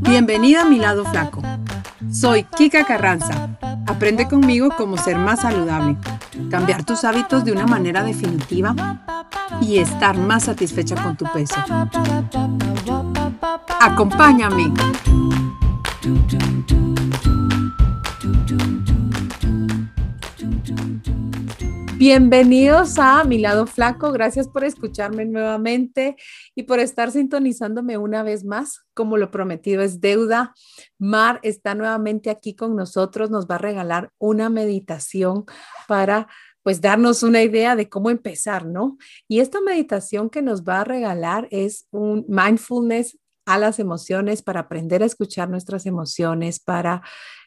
Bienvenida a mi lado flaco. Soy Kika Carranza. Aprende conmigo cómo ser más saludable, cambiar tus hábitos de una manera definitiva y estar más satisfecha con tu peso. Acompáñame. Bienvenidos a Mi Lado Flaco. Gracias por escucharme nuevamente y por estar sintonizándome una vez más. Como lo prometido es deuda, Mar está nuevamente aquí con nosotros. Nos va a regalar una meditación para pues darnos una idea de cómo empezar, ¿no? Y esta meditación que nos va a regalar es un mindfulness a las emociones para aprender a escuchar nuestras emociones, para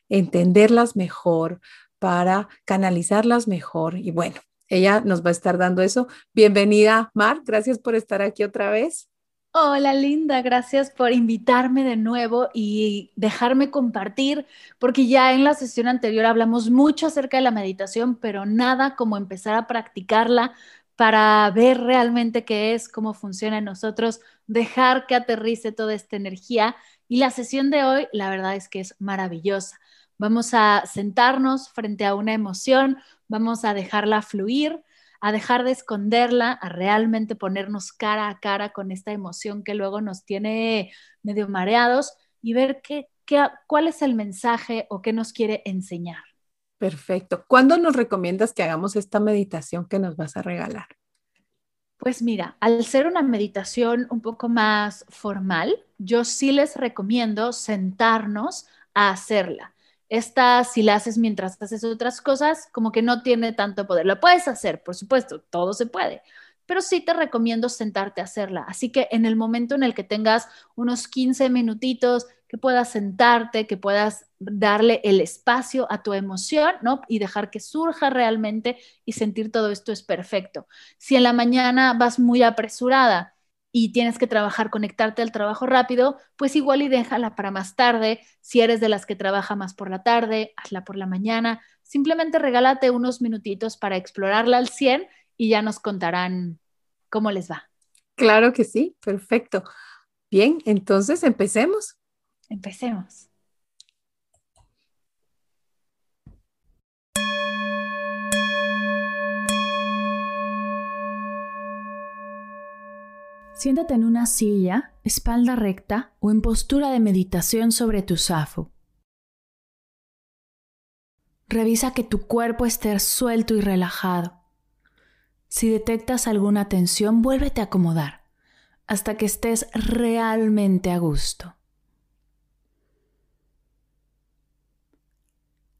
entenderlas mejor, para canalizarlas mejor. Y bueno, ella nos va a estar dando eso. Bienvenida, Mar. Gracias por estar aquí otra vez. Hola Linda, gracias por invitarme de nuevo y dejarme compartir, porque ya en la sesión anterior hablamos mucho acerca de la meditación, pero nada como empezar a practicarla para ver realmente qué es, cómo funciona en nosotros, dejar que aterrice toda esta energía. Y la sesión de hoy, la verdad es que es maravillosa. Vamos a sentarnos frente a una emoción, vamos a dejarla fluir, a dejar de esconderla, a realmente ponernos cara a cara con esta emoción que luego nos tiene medio mareados y ver qué, cuál es el mensaje o qué nos quiere enseñar. Perfecto. ¿Cuándo nos recomiendas que hagamos esta meditación que nos vas a regalar? Pues mira, al ser una meditación un poco más formal, yo sí les recomiendo sentarnos a hacerla. Esta, si la haces mientras haces otras cosas, como que no tiene tanto poder. Lo puedes hacer, por supuesto, todo se puede, pero sí te recomiendo sentarte a hacerla. Así que en el momento en el que tengas unos 15 minutitos, que puedas sentarte, que puedas darle el espacio a tu emoción, ¿no? Y dejar que surja realmente y sentir todo esto es perfecto. Si en la mañana vas muy apresurada, y tienes que trabajar, conectarte al trabajo rápido, pues igual y déjala para más tarde. Si eres de las que trabaja más por la tarde, hazla por la mañana. Simplemente regálate unos minutitos para explorarla al 100 y ya nos contarán cómo les va. Claro que sí, perfecto. Bien, entonces empecemos. Empecemos. Siéntate en una silla, espalda recta o en postura de meditación sobre tu zafu. Revisa que tu cuerpo esté suelto y relajado. Si detectas alguna tensión, vuélvete a acomodar hasta que estés realmente a gusto.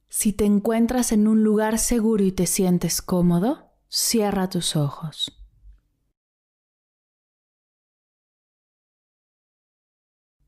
Si te encuentras en un lugar seguro y te sientes cómodo, cierra tus ojos.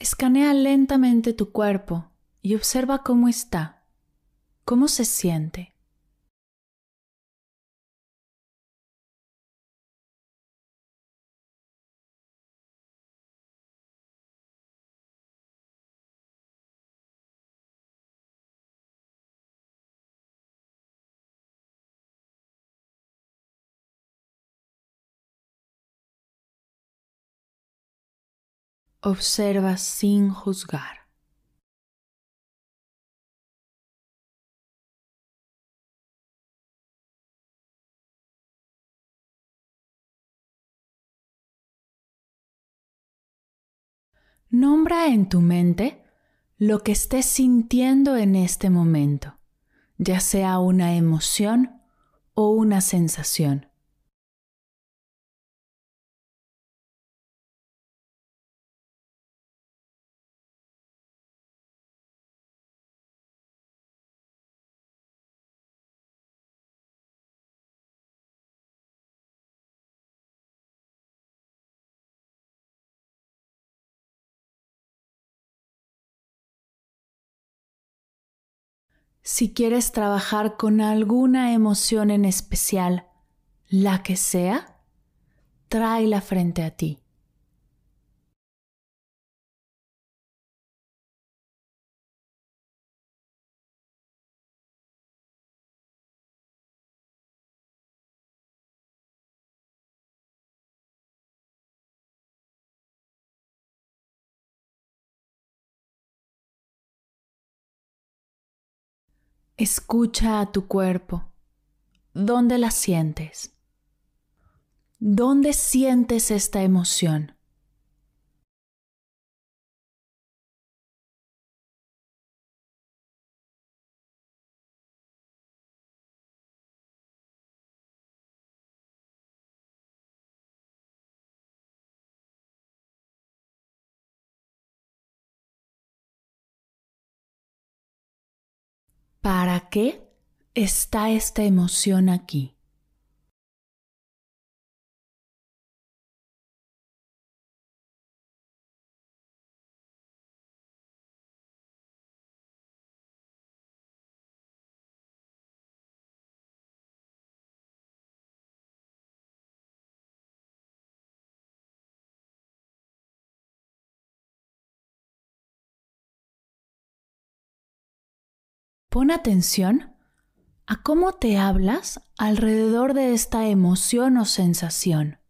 Escanea lentamente tu cuerpo y observa cómo está, cómo se siente. Observa sin juzgar. Nombra en tu mente lo que estés sintiendo en este momento, ya sea una emoción o una sensación. Si quieres trabajar con alguna emoción en especial, la que sea, tráela frente a ti. Escucha a tu cuerpo. ¿Dónde la sientes? ¿Dónde sientes esta emoción? ¿Para qué está esta emoción aquí? Pon atención a cómo te hablas alrededor de esta emoción o sensación.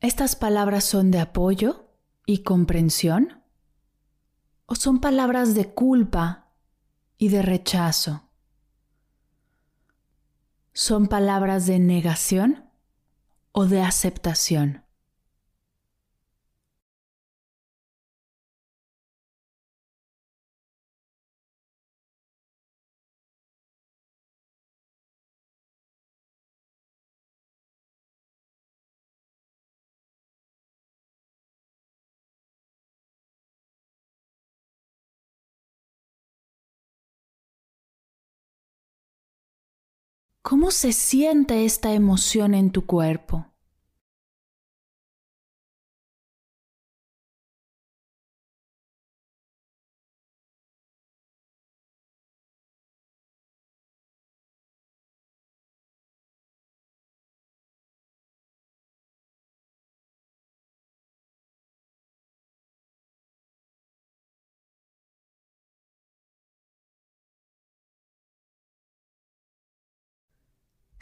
¿Estas palabras son de apoyo y comprensión? ¿O son palabras de culpa y de rechazo? ¿Son palabras de negación o de aceptación? ¿Cómo se siente esta emoción en tu cuerpo?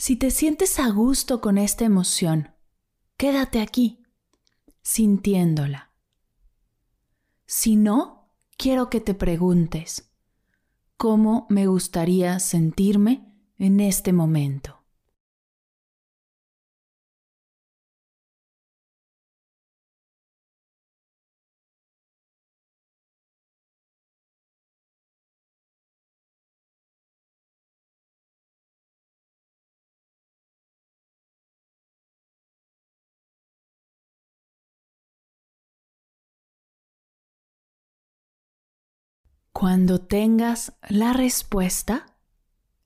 Si te sientes a gusto con esta emoción, quédate aquí, sintiéndola. Si no, quiero que te preguntes, ¿cómo me gustaría sentirme en este momento? Cuando tengas la respuesta,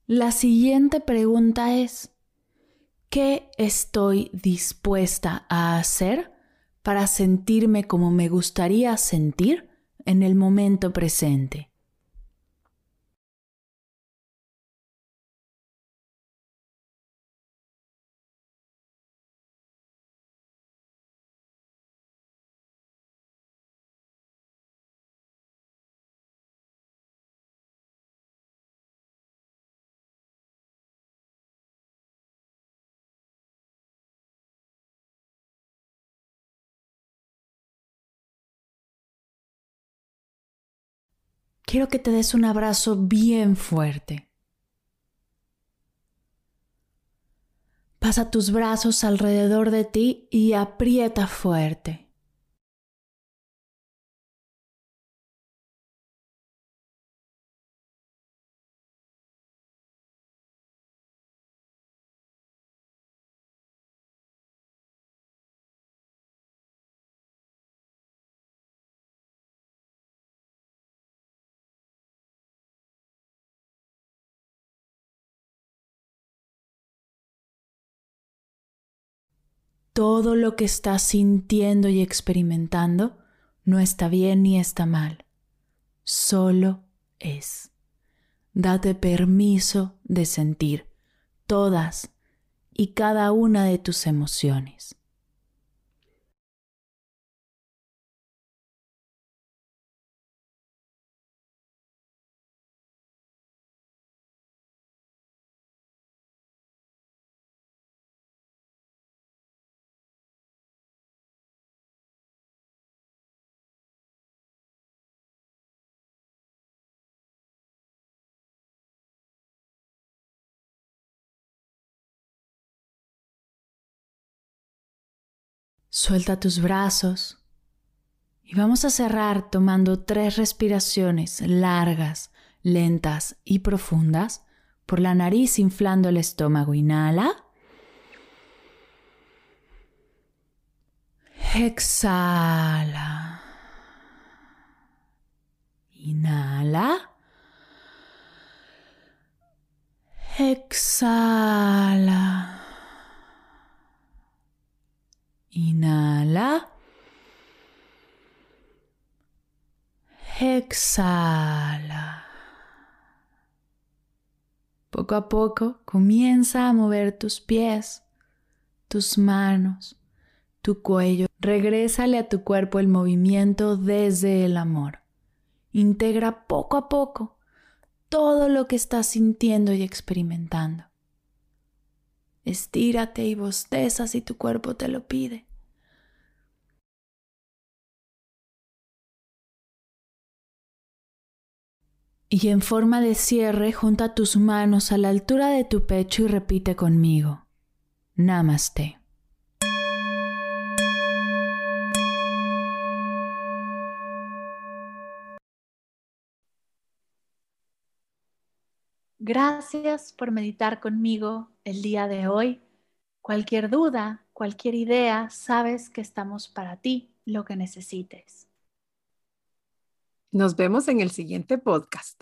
la siguiente pregunta es, ¿qué estoy dispuesta a hacer para sentirme como me gustaría sentir en el momento presente? Quiero que te des un abrazo bien fuerte. Pasa tus brazos alrededor de ti y aprieta fuerte. Todo lo que estás sintiendo y experimentando no está bien ni está mal, solo es. Date permiso de sentir todas y cada una de tus emociones. Suelta tus brazos y vamos a cerrar tomando tres respiraciones largas, lentas y profundas por la nariz inflando el estómago. Inhala. Exhala. Inhala. Exhala. Inhala. Exhala. Poco a poco comienza a mover tus pies, tus manos, tu cuello. Regrésale a tu cuerpo el movimiento desde el amor. Integra poco a poco todo lo que estás sintiendo y experimentando. Estírate y bosteza si tu cuerpo te lo pide. Y en forma de cierre, junta tus manos a la altura de tu pecho y repite conmigo. Namaste. Gracias por meditar conmigo el día de hoy. Cualquier duda, cualquier idea, sabes que estamos para ti, lo que necesites. Nos vemos en el siguiente podcast.